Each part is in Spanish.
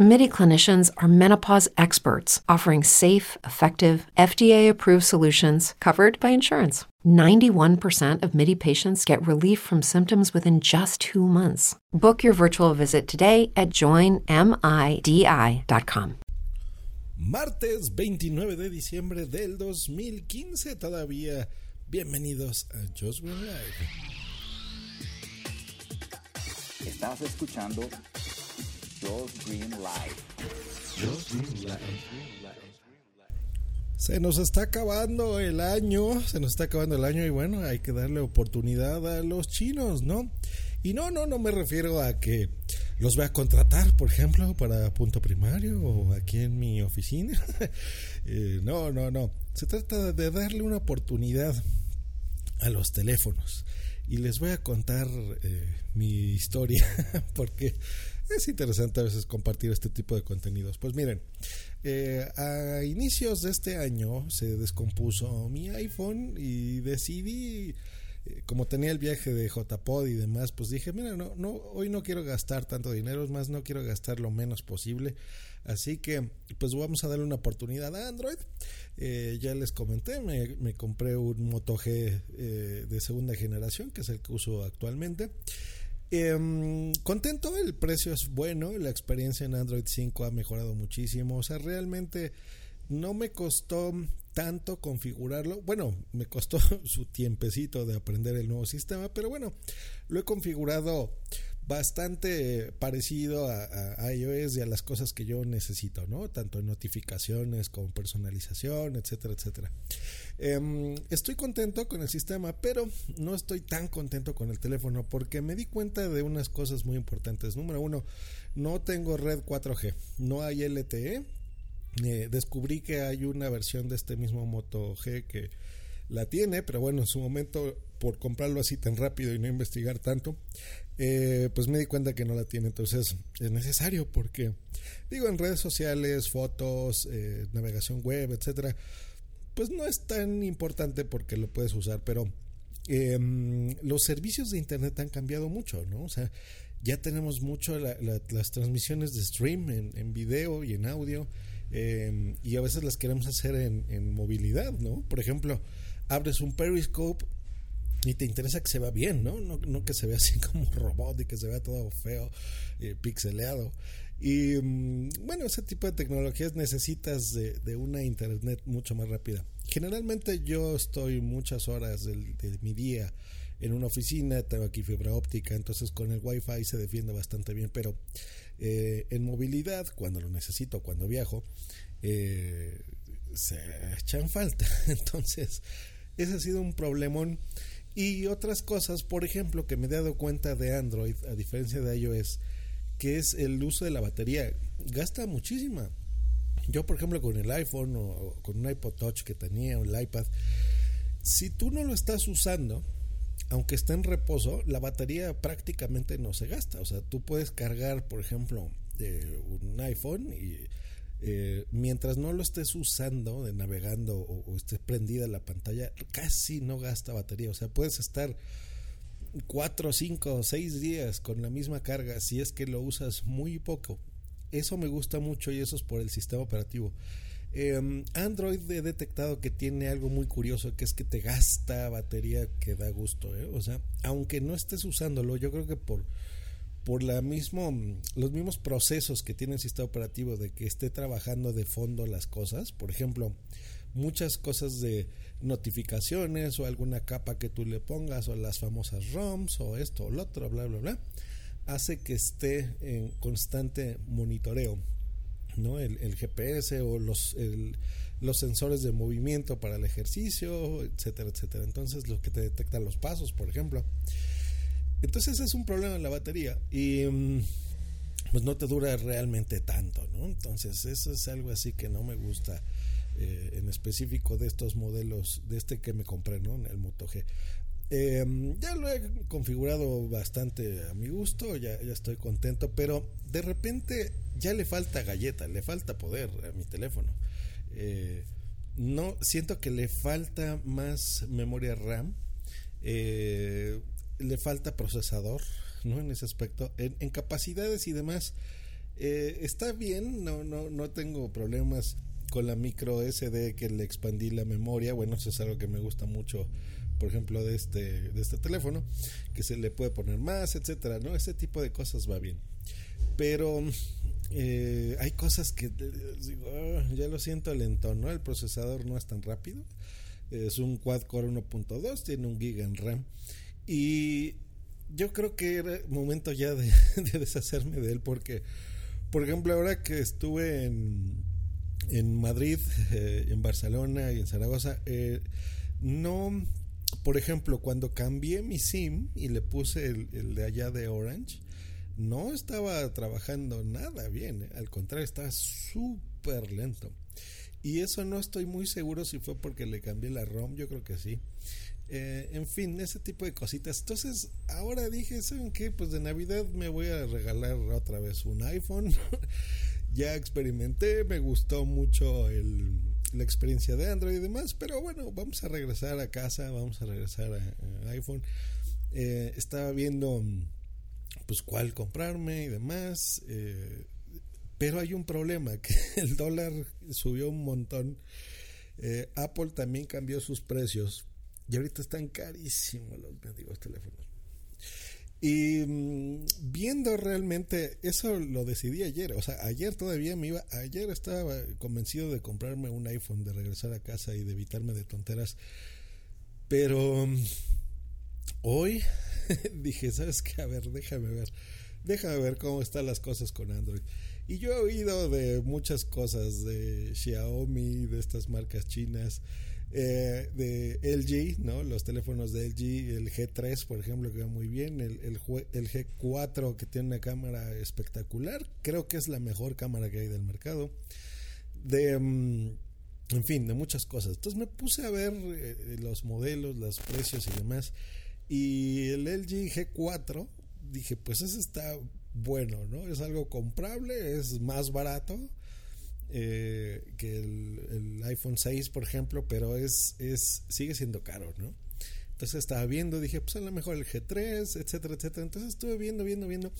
MIDI clinicians are menopause experts offering safe, effective, FDA approved solutions covered by insurance. 91% of MIDI patients get relief from symptoms within just two months. Book your virtual visit today at joinmidi.com. Martes 29 de diciembre del 2015 todavía. Bienvenidos a Just Green Live. Estás escuchando Just Green Live. Just Green Live. Se nos está acabando el año, se nos está acabando el año y bueno, hay que darle oportunidad a los chinos, ¿no? Y no, no, no me refiero a que los voy a contratar, por ejemplo, para punto primario o aquí en mi oficina. Eh, no, no, no. Se trata de darle una oportunidad a los teléfonos. Y les voy a contar eh, mi historia porque es interesante a veces compartir este tipo de contenidos. Pues miren, eh, a inicios de este año se descompuso mi iPhone y decidí como tenía el viaje de JPod y demás, pues dije, mira, no, no, hoy no quiero gastar tanto dinero, es más, no quiero gastar lo menos posible. Así que, pues vamos a darle una oportunidad a Android. Eh, ya les comenté, me, compré un Moto G eh, de segunda generación, que es el que uso actualmente. Em, contento, el precio es bueno, la experiencia en Android 5 ha mejorado muchísimo. O sea, realmente no me costó tanto configurarlo. Bueno, me costó su tiempecito de aprender el nuevo sistema, pero bueno, lo he configurado bastante parecido a, iOS y a las cosas que yo necesito, ¿no? Tanto notificaciones como personalización, etcétera, etcétera. Em, estoy contento con el sistema, pero no estoy tan contento con el teléfono porque me di cuenta de unas cosas muy importantes. Número uno, no tengo red 4G, no hay LTE, eh, descubrí que hay una versión de este mismo Moto G que la tiene, pero bueno, en su momento, por comprarlo así tan rápido y no investigar tanto, eh, pues me di cuenta que no la tiene. Entonces es necesario porque, digo, en redes sociales, fotos, eh, navegación web, etcétera, pues no es tan importante porque lo puedes usar, pero em, los servicios de internet han cambiado mucho, ¿no? O sea, ya tenemos mucho las transmisiones de stream en, en video y en audio Em, y a veces las queremos hacer en, movilidad, ¿no? Por ejemplo, abres un Periscope y te interesa que se vea bien, ¿no? No, que se vea así como robot y que se vea todo feo, eh, pixeleado. Y mm, bueno, ese tipo de tecnologías necesitas de, una internet mucho más rápida. Generalmente yo estoy muchas horas de mi día en una oficina, tengo aquí fibra óptica, entonces con el wifi se defiende bastante bien, pero eh, en movilidad, cuando lo necesito, cuando viajo, eh, se echan falta. Entonces, ese ha sido un problemón. Y otras cosas, por ejemplo, que me he dado cuenta de Android, a diferencia de iOS, que es el uso de la batería. Gasta muchísima. Yo, por ejemplo, con el iPhone o con un iPod Touch que tenía o el iPad, si tú no lo estás usando, aunque esté en reposo, la batería prácticamente no se gasta. O sea, tú puedes cargar, por ejemplo, un iPhone y eh, mientras no lo estés usando, de navegando o, o esté prendida la pantalla, casi no gasta batería. O sea, puedes estar cuatro, cinco, seis días con la misma carga si es que lo usas muy poco. Eso me gusta mucho y eso es por el sistema operativo. Em, Android he detectado que tiene algo muy curioso, que es que te gasta batería que da gusto. ¿eh? O sea, aunque no estés usándolo, yo creo que por, por la mismo, los mismos procesos que tiene el sistema operativo de que esté trabajando de fondo las cosas, por ejemplo, muchas cosas de notificaciones o alguna capa que tú le pongas o las famosas ROMs o esto o lo otro, bla, bla, bla, hace que esté en constante monitoreo ¿no? El, GPS o los, los sensores de movimiento para el ejercicio, etcétera, etcétera. Entonces, lo que te detectan los pasos, por ejemplo. Entonces, es un problema en la batería y mm, pues no te dura realmente tanto, ¿no? Entonces, eso es algo así que no me gusta. Eh, en específico de estos modelos, de este que me compré, ¿no? El Moto G. Eh, ya lo he configurado bastante a mi gusto, ya, ya estoy contento, pero de repente ya le falta galleta, le falta poder a mi teléfono. Eh, no, siento que le falta más memoria RAM, eh, le falta procesador, ¿no? En ese aspecto, en, capacidades y demás. Eh, está bien, no, no, no tengo problemas con la micro SD que le expandí la memoria. Bueno, eso es algo que me gusta mucho, por ejemplo, de este, de este teléfono, que se le puede poner más, etcétera, ¿no? Ese tipo de cosas va bien. Pero eh, hay cosas que digo, ah, ya lo siento lentón, ¿no? El procesador no es tan rápido. Es un quad core 1.2, tiene un giga en RAM. Y yo creo que era momento ya de, de deshacerme de él porque, por ejemplo, ahora que estuve en en Madrid, eh, en Barcelona y en Zaragoza, eh, no, por ejemplo, cuando cambié mi SIM y le puse el, el, de allá de Orange, no estaba trabajando nada bien, eh, al contrario, estaba súper lento. Y eso no estoy muy seguro si fue porque le cambié la ROM, yo creo que sí. Eh, en fin, ese tipo de cositas. Entonces, ahora dije, ¿saben qué? Pues de Navidad me voy a regalar otra vez un iPhone. ya experimenté, me gustó mucho el, la experiencia de Android y demás, pero bueno, vamos a regresar a casa, vamos a regresar a, iPhone. Eh, estaba viendo pues cuál comprarme y demás, eh, pero hay un problema, que el dólar subió un montón. Apple también cambió sus precios y ahorita están carísimos los mendigos teléfonos. Y mmm, viendo realmente, eso lo decidí ayer, o sea, ayer todavía me iba, ayer estaba convencido de comprarme un iPhone, de regresar a casa y de evitarme de tonteras, pero um, hoy dije, ¿sabes qué? A ver, déjame ver, déjame ver cómo están las cosas con Android. Y yo he oído de muchas cosas, de Xiaomi, de estas marcas chinas, eh, de LG, ¿no? Los teléfonos de LG, el G3, por ejemplo, que va muy bien, el, el, el, G4 que tiene una cámara espectacular, creo que es la mejor cámara que hay del mercado, de, um, en fin, de muchas cosas. Entonces me puse a ver eh, los modelos, los precios y demás, y el LG G4, dije, pues ese está bueno, ¿no? Es algo comprable, es más barato eh, que el, iPhone 6, por ejemplo, pero es, es sigue siendo caro, ¿no? Entonces estaba viendo, dije, pues a lo mejor el G3, etcétera, etcétera. Entonces estuve viendo, viendo, viendo.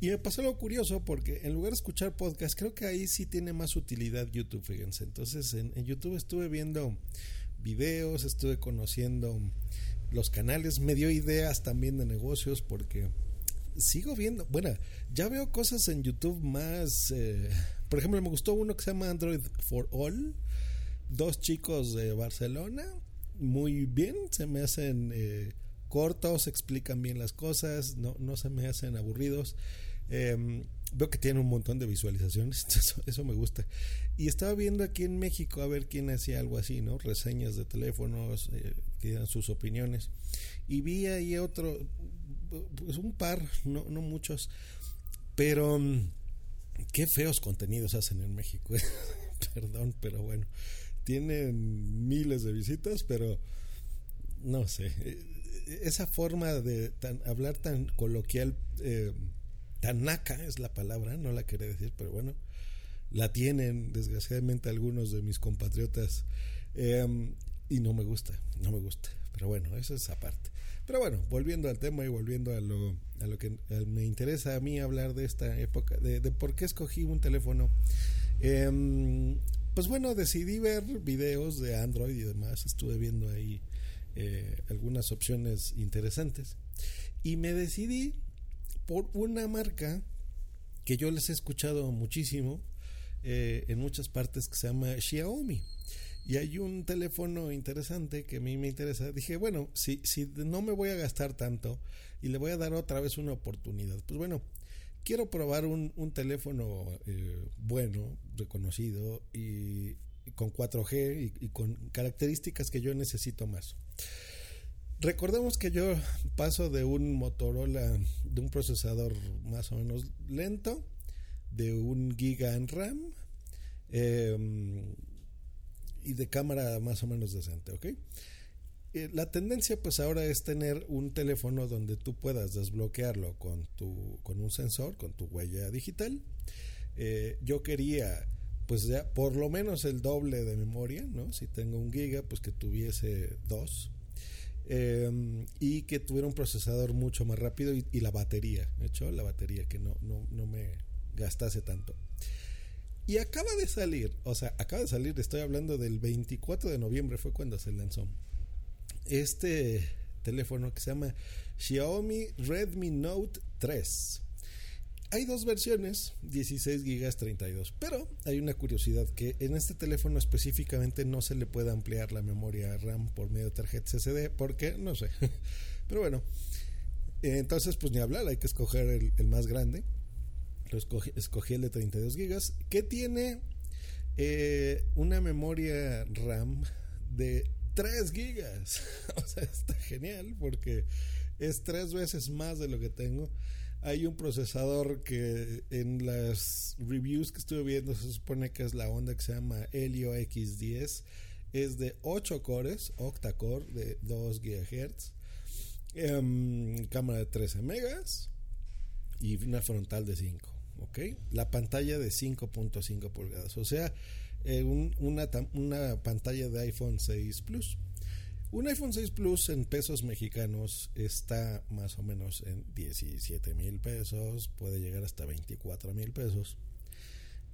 Y me pasó algo curioso porque en lugar de escuchar podcast, creo que ahí sí tiene más utilidad YouTube, fíjense. Entonces en, en YouTube estuve viendo videos, estuve conociendo los canales, me dio ideas también de negocios porque sigo viendo, bueno, ya veo cosas en YouTube más, eh, por ejemplo, me gustó uno que se llama Android for All, dos chicos de Barcelona, muy bien, se me hacen eh, cortos, explican bien las cosas, no, no se me hacen aburridos. Eh, veo que tienen un montón de visualizaciones, eso, eso, me gusta. Y estaba viendo aquí en México a ver quién hacía algo así, ¿no? Reseñas de teléfonos, eh, que dan sus opiniones. Y vi ahí otro, pues un par, no, no muchos, pero um, qué feos contenidos hacen en México. Perdón, pero bueno, tienen miles de visitas, pero no sé, esa forma de hablar tan coloquial, eh, tan naca es la palabra, no la quería decir, pero bueno, la tienen desgraciadamente algunos de mis compatriotas eh, y no me gusta, no me gusta, pero bueno, eso es aparte. Pero bueno, volviendo al tema y volviendo a lo, a lo que me interesa a mí hablar de esta época, de, por qué escogí un teléfono. Eh, pues bueno, decidí ver videos de Android y demás. Estuve viendo ahí eh, algunas opciones interesantes. Y me decidí por una marca que yo les he escuchado muchísimo eh, en muchas partes que se llama Xiaomi. Y hay un teléfono interesante que a mí me interesa. Dije, bueno, si, si no me voy a gastar tanto y le voy a dar otra vez una oportunidad, pues bueno, quiero probar un, un teléfono eh, bueno, reconocido y, con 4G y, con características que yo necesito más. Recordemos que yo paso de un Motorola, de un procesador más o menos lento, de un giga en RAM, eh, y de cámara más o menos decente, ¿ok? eh, la tendencia pues ahora es tener un teléfono donde tú puedas desbloquearlo con, tu, con un sensor, con tu huella digital. Eh, yo quería pues ya por lo menos el doble de memoria, ¿no? Si tengo un giga, pues que tuviese dos. Em, y que tuviera un procesador mucho más rápido y, la batería, de hecho, la batería que no, no, no me gastase tanto. Y acaba de salir, o sea, acaba de salir, estoy hablando del 24 de noviembre, fue cuando se lanzó. Este teléfono que se llama Xiaomi Redmi Note 3. Hay dos versiones, 16 GB 32, pero hay una curiosidad que en este teléfono específicamente no se le puede ampliar la memoria RAM por medio de tarjeta SD, porque no sé. Pero bueno, entonces pues ni hablar, hay que escoger el más grande escogí, el de 32 GB, que tiene eh, una memoria RAM de 3 GB. o sea, está genial porque es tres veces más de lo que tengo. Hay un procesador que en las reviews que estuve viendo se supone que es la onda que se llama Helio X10. Es de 8 cores, octa-core de 2 GHz. Em, cámara de 13 megas y una frontal de 5. ¿Ok? La pantalla de 5.5 pulgadas, o sea, eh, una, una pantalla de iPhone 6 Plus. Un iPhone 6 Plus en pesos mexicanos está más o menos en 17 mil pesos, puede llegar hasta 24 mil pesos.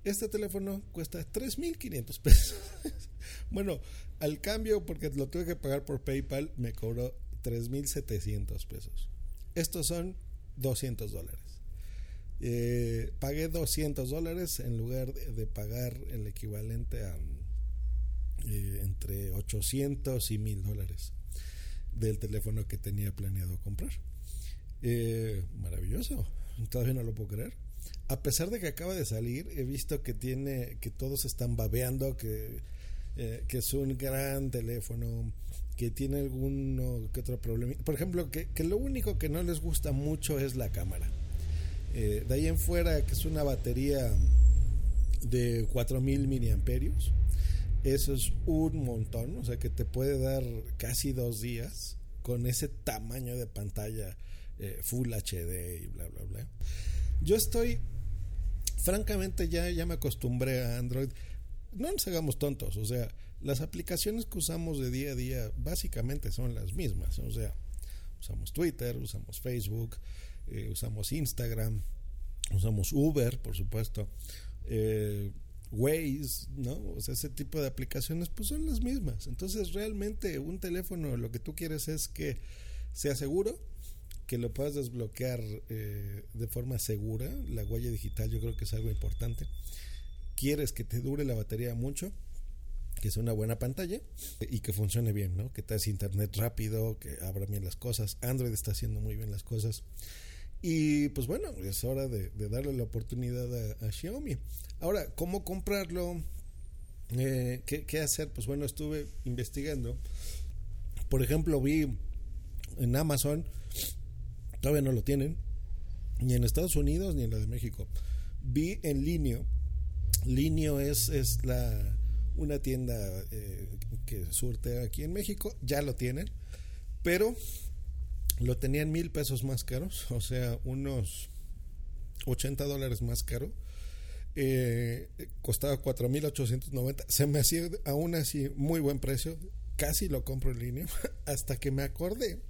Este teléfono cuesta 3.500 pesos. bueno, al cambio, porque lo tuve que pagar por PayPal, me cobró 3.700 pesos. Estos son 200 dólares. Eh, pagué 200 dólares en lugar de, pagar el equivalente a eh, entre 800 y 1000 dólares del teléfono que tenía planeado comprar. Eh, maravilloso, todavía no lo puedo creer. A pesar de que acaba de salir, he visto que tiene, que todos están babeando, que, que es un gran teléfono, que tiene alguno que otro problema. Por ejemplo, que, que lo único que no les gusta mucho es la cámara eh, de ahí en fuera, que es una batería de 4000 miliamperios. Eso es un montón, o sea que te puede dar casi dos días con ese tamaño de pantalla eh, Full HD y bla, bla, bla. Yo estoy, francamente, ya, ya me acostumbré a Android. No nos hagamos tontos, o sea, las aplicaciones que usamos de día a día básicamente son las mismas, o sea, usamos Twitter, usamos Facebook, eh, usamos Instagram, usamos Uber, por supuesto, eh, Waze, ¿no? O sea, ese tipo de aplicaciones pues son las mismas. Entonces realmente un teléfono lo que tú quieres es que sea seguro, que lo puedas desbloquear eh, de forma segura. La huella digital yo creo que es algo importante. Quieres que te dure la batería mucho, que sea una buena pantalla y que funcione bien, ¿no? Que te hace internet rápido, que abra bien las cosas. Android está haciendo muy bien las cosas. Y pues bueno, es hora de, darle la oportunidad a, Xiaomi. Ahora, ¿cómo comprarlo? Eh, ¿qué, hacer? Pues bueno, estuve investigando. Por ejemplo, vi en Amazon, todavía no lo tienen, ni en Estados Unidos ni en la de México. Vi en Linio. Linio es, es la, una tienda eh, que surte aquí en México, ya lo tienen, pero lo tenían mil pesos más caros, o sea, unos 80 dólares más caro. Eh, costaba 4.890. Se me hacía aún así muy buen precio. Casi lo compro en línea. Hasta que me acordé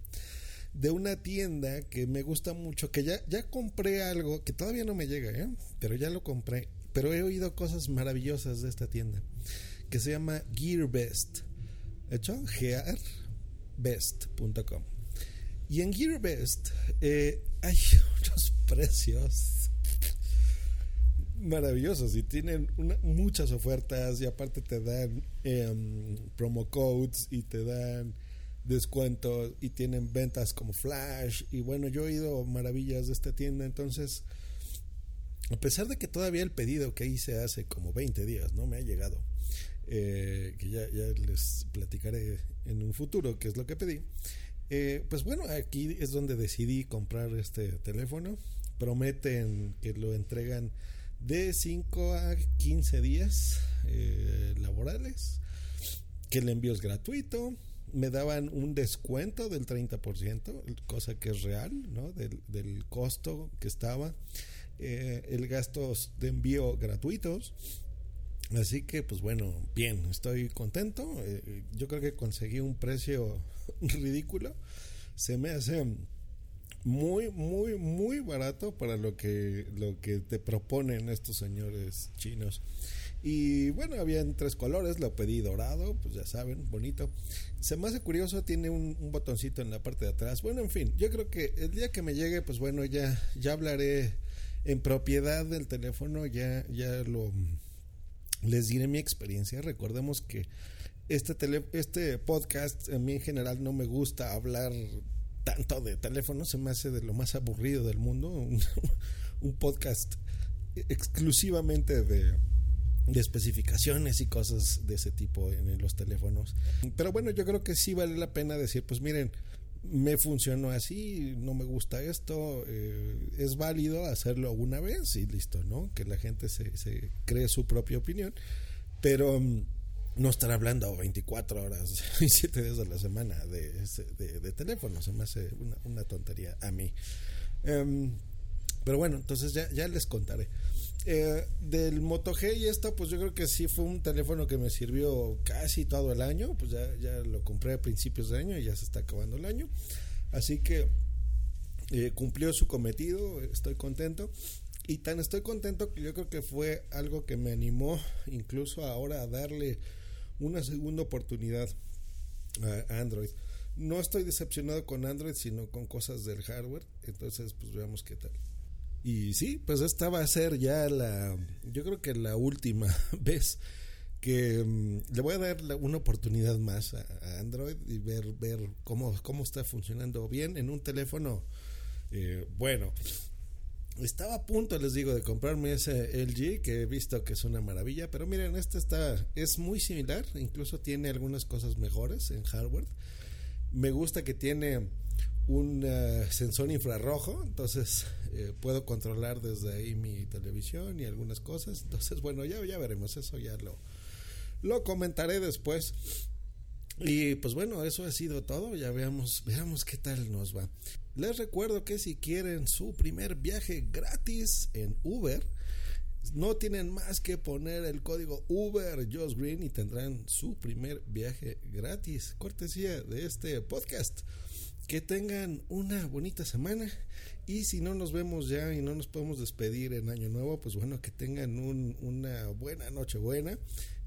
de una tienda que me gusta mucho. Que ya, ya compré algo que todavía no me llega, ¿eh? pero ya lo compré. Pero he oído cosas maravillosas de esta tienda. Que se llama GearBest. ¿Hecho? gearbest.com. Y en GearBest eh, hay unos precios maravillosos y tienen muchas ofertas y aparte te dan em, promo codes y te dan descuentos y tienen ventas como flash. Y bueno yo he oído maravillas de esta tienda. Entonces a pesar de que todavía el pedido que hice hace como 20 días no me ha llegado eh, que ya, ya les platicaré en un futuro qué es lo que pedí eh, pues bueno, aquí es donde decidí comprar este teléfono. Prometen que lo entregan de 5 a 15 días eh, laborales, que el envío es gratuito, me daban un descuento del 30%, cosa que es real, ¿no? Del, costo que estaba, eh, el gastos de envío gratuitos. Así que, pues bueno, bien, estoy contento. Eh, yo creo que conseguí un precio ridículo. Se me hace muy, muy, muy barato para lo que, lo que te proponen estos señores chinos. Y bueno, había en tres colores, lo pedí dorado, pues ya saben, bonito. Se me hace curioso, tiene un, un, botoncito en la parte de atrás. Bueno, en fin, yo creo que el día que me llegue, pues bueno, ya, ya hablaré en propiedad del teléfono, ya, ya lo les diré mi experiencia. Recordemos que este, tele, este podcast a mí en general no me gusta hablar tanto de teléfono, se me hace de lo más aburrido del mundo. Un, podcast exclusivamente de, de, especificaciones y cosas de ese tipo en los teléfonos. Pero bueno, yo creo que sí vale la pena decir, pues miren, me funcionó así, no me gusta esto, eh, es válido hacerlo una vez y listo, ¿no? Que la gente se, se cree su propia opinión, pero um, no estar hablando 24 horas y 7 días de la semana de, de, de, teléfono, se me hace una, una tontería a mí. Um, pero bueno, entonces ya, ya les contaré. Eh, del Moto G y esta, pues yo creo que sí fue un teléfono que me sirvió casi todo el año. Pues ya, ya lo compré a principios de año y ya se está acabando el año. Así que eh, cumplió su cometido, estoy contento. Y tan estoy contento que yo creo que fue algo que me animó incluso ahora a darle una segunda oportunidad a Android. No estoy decepcionado con Android, sino con cosas del hardware. Entonces, pues veamos qué tal. Y sí, pues esta va a ser ya la, yo creo que la última vez que um, le voy a dar una oportunidad más a, a, Android y ver, ver cómo, cómo está funcionando bien en un teléfono eh, bueno. Estaba a punto, les digo, de comprarme ese LG que he visto que es una maravilla, pero miren, este está, es muy similar, incluso tiene algunas cosas mejores en hardware. Me gusta que tiene un uh, sensor infrarrojo, entonces eh, puedo controlar desde ahí mi televisión y algunas cosas. Entonces, bueno, ya, ya veremos, eso ya lo, lo comentaré después. Y pues bueno, eso ha sido todo. Ya veamos, veamos qué tal nos va. Les recuerdo que si quieren su primer viaje gratis en Uber, no tienen más que poner el código Uber Josh Green y tendrán su primer viaje gratis. Cortesía de este podcast. Que tengan una bonita semana y si no nos vemos ya y no nos podemos despedir en Año Nuevo, pues bueno, que tengan un, una buena noche buena.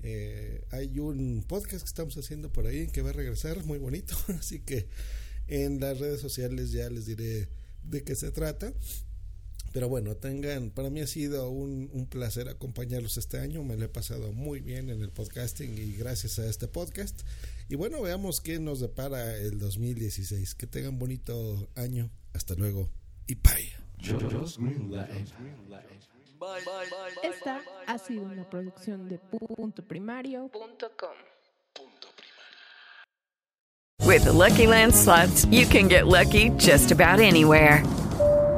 Eh, hay un podcast que estamos haciendo por ahí que va a regresar muy bonito, así que en las redes sociales ya les diré de qué se trata. Pero bueno, tengan, para mí ha sido un, un, placer acompañarlos este año, me lo he pasado muy bien en el podcasting y gracias a este podcast. Y bueno, veamos qué nos depara el 2016. Que tengan bonito año. Hasta luego y bye. Esta ha sido una producción de punto primario.com. With the Lucky Land slots, you can get lucky just about anywhere.